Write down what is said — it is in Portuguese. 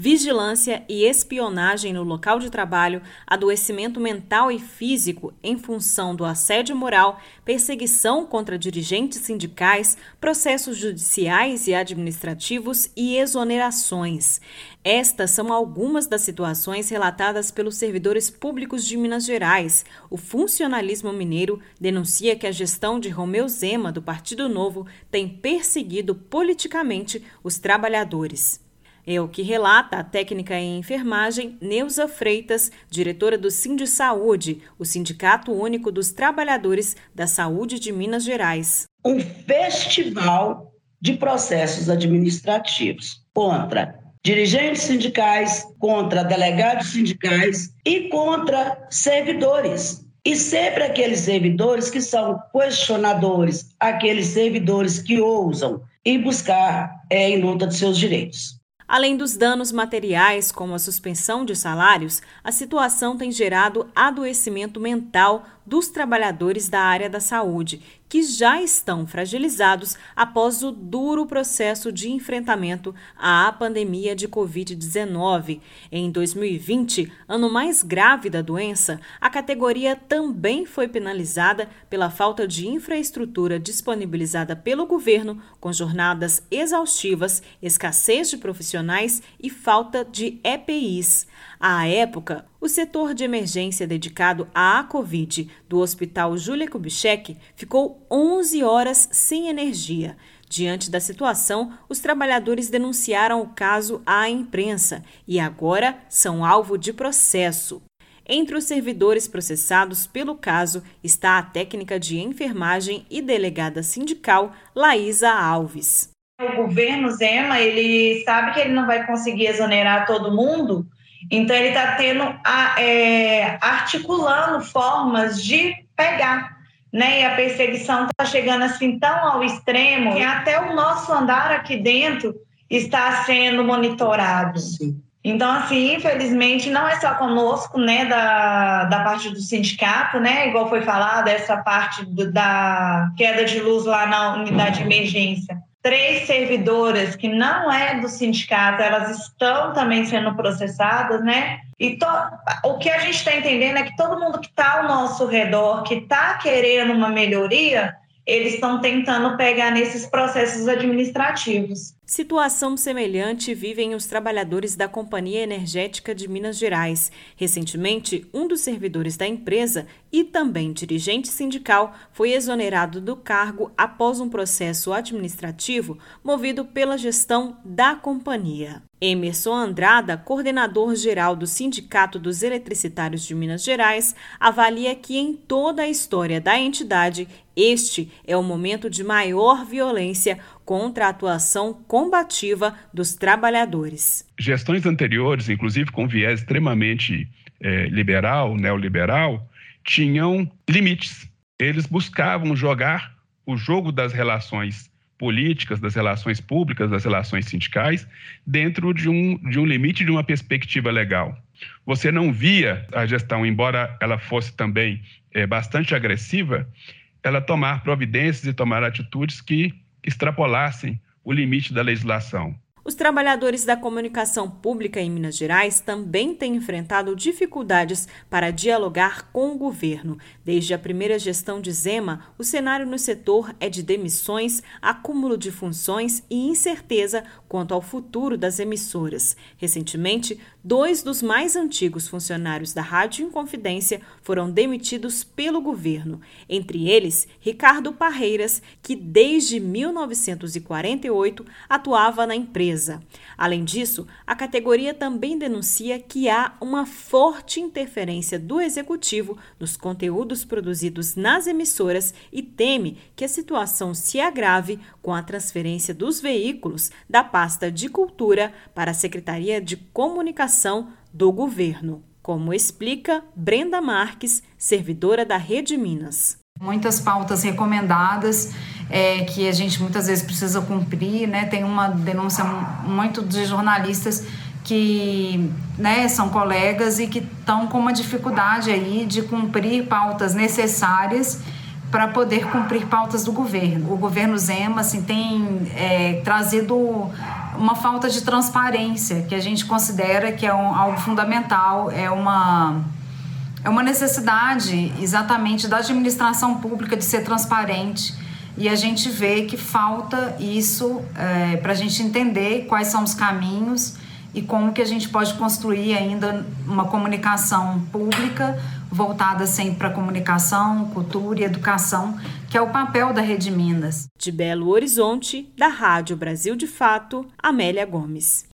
vigilância e espionagem no local de trabalho, adoecimento mental e físico em função do assédio moral, perseguição contra dirigentes sindicais, processos judiciais e administrativos e exonerações. Estas são algumas das situações relatadas pelos servidores públicos de Minas Gerais. O funcionalismo mineiro denuncia que a gestão de Romeu Zema, do Partido Novo, tem perseguido politicamente os trabalhadores. É o que relata a técnica em enfermagem Neuza Freitas, diretora do Sind Saúde, o Sindicato Único dos Trabalhadores da Saúde de Minas Gerais. Um festival de processos administrativos contra dirigentes sindicais, contra delegados sindicais e contra servidores. E sempre aqueles servidores que são questionadores, aqueles servidores que ousam ir buscar é, em luta de seus direitos. Além dos danos materiais, como a suspensão de salários, a situação tem gerado adoecimento mental dos trabalhadores da área da saúde, que já estão fragilizados após o duro processo de enfrentamento à pandemia de Covid-19. Em 2020, ano mais grave da doença, a categoria também foi penalizada pela falta de infraestrutura disponibilizada pelo governo, com jornadas exaustivas, escassez de profissionais e falta de EPIs. À época, o setor de emergência dedicado à Covid do Hospital Júlia Kubitschek ficou 11 horas sem energia. Diante da situação, os trabalhadores denunciaram o caso à imprensa e agora são alvo de processo. Entre os servidores processados pelo caso está a técnica de enfermagem e delegada sindical Laísa Alves. O governo Zema, ele sabe que ele não vai conseguir exonerar todo mundo, então, ele está tendo, a, é, articulando formas de pegar, né? E a perseguição está chegando assim tão ao extremo que até o nosso andar aqui dentro está sendo monitorado. Sim. Então, assim, infelizmente, não é só conosco, né, da, da parte do sindicato, né, igual foi falado, essa parte do, da queda de luz lá na unidade de emergência três servidoras que não é do sindicato, elas estão também sendo processadas, né? E to... o que a gente está entendendo é que todo mundo que está ao nosso redor, que está querendo uma melhoria, eles estão tentando pegar nesses processos administrativos. Situação semelhante vivem os trabalhadores da Companhia Energética de Minas Gerais. Recentemente, um dos servidores da empresa e também dirigente sindical foi exonerado do cargo após um processo administrativo movido pela gestão da companhia. Emerson Andrada, coordenador geral do Sindicato dos Eletricitários de Minas Gerais, avalia que em toda a história da entidade, este é o momento de maior violência contra a atuação combativa dos trabalhadores. Gestões anteriores, inclusive com viés extremamente é, liberal, neoliberal, tinham limites. Eles buscavam jogar o jogo das relações políticas, das relações públicas, das relações sindicais, dentro de um, de um limite de uma perspectiva legal. Você não via a gestão, embora ela fosse também é, bastante agressiva, ela tomar providências e tomar atitudes que extrapolassem o limite da legislação. Os trabalhadores da comunicação pública em Minas Gerais também têm enfrentado dificuldades para dialogar com o governo. Desde a primeira gestão de Zema, o cenário no setor é de demissões, acúmulo de funções e incerteza quanto ao futuro das emissoras. Recentemente, dois dos mais antigos funcionários da Rádio Inconfidência foram demitidos pelo governo, entre eles Ricardo Parreiras, que desde 1948 atuava na empresa empresa. Além disso, a categoria também denuncia que há uma forte interferência do executivo nos conteúdos produzidos nas emissoras e teme que a situação se agrave com a transferência dos veículos da pasta de cultura para a Secretaria de Comunicação do governo. Como explica Brenda Marques, servidora da Rede Minas. Muitas pautas recomendadas é, que a gente muitas vezes precisa cumprir, né? Tem uma denúncia muito de jornalistas que né, são colegas e que estão com uma dificuldade aí de cumprir pautas necessárias para poder cumprir pautas do governo. O governo Zema assim, tem é, trazido uma falta de transparência, que a gente considera que é um, algo fundamental, é uma, é uma necessidade exatamente da administração pública de ser transparente. E a gente vê que falta isso é, para a gente entender quais são os caminhos e como que a gente pode construir ainda uma comunicação pública voltada sempre para comunicação, cultura e educação, que é o papel da Rede Minas. De Belo Horizonte, da Rádio Brasil de Fato, Amélia Gomes.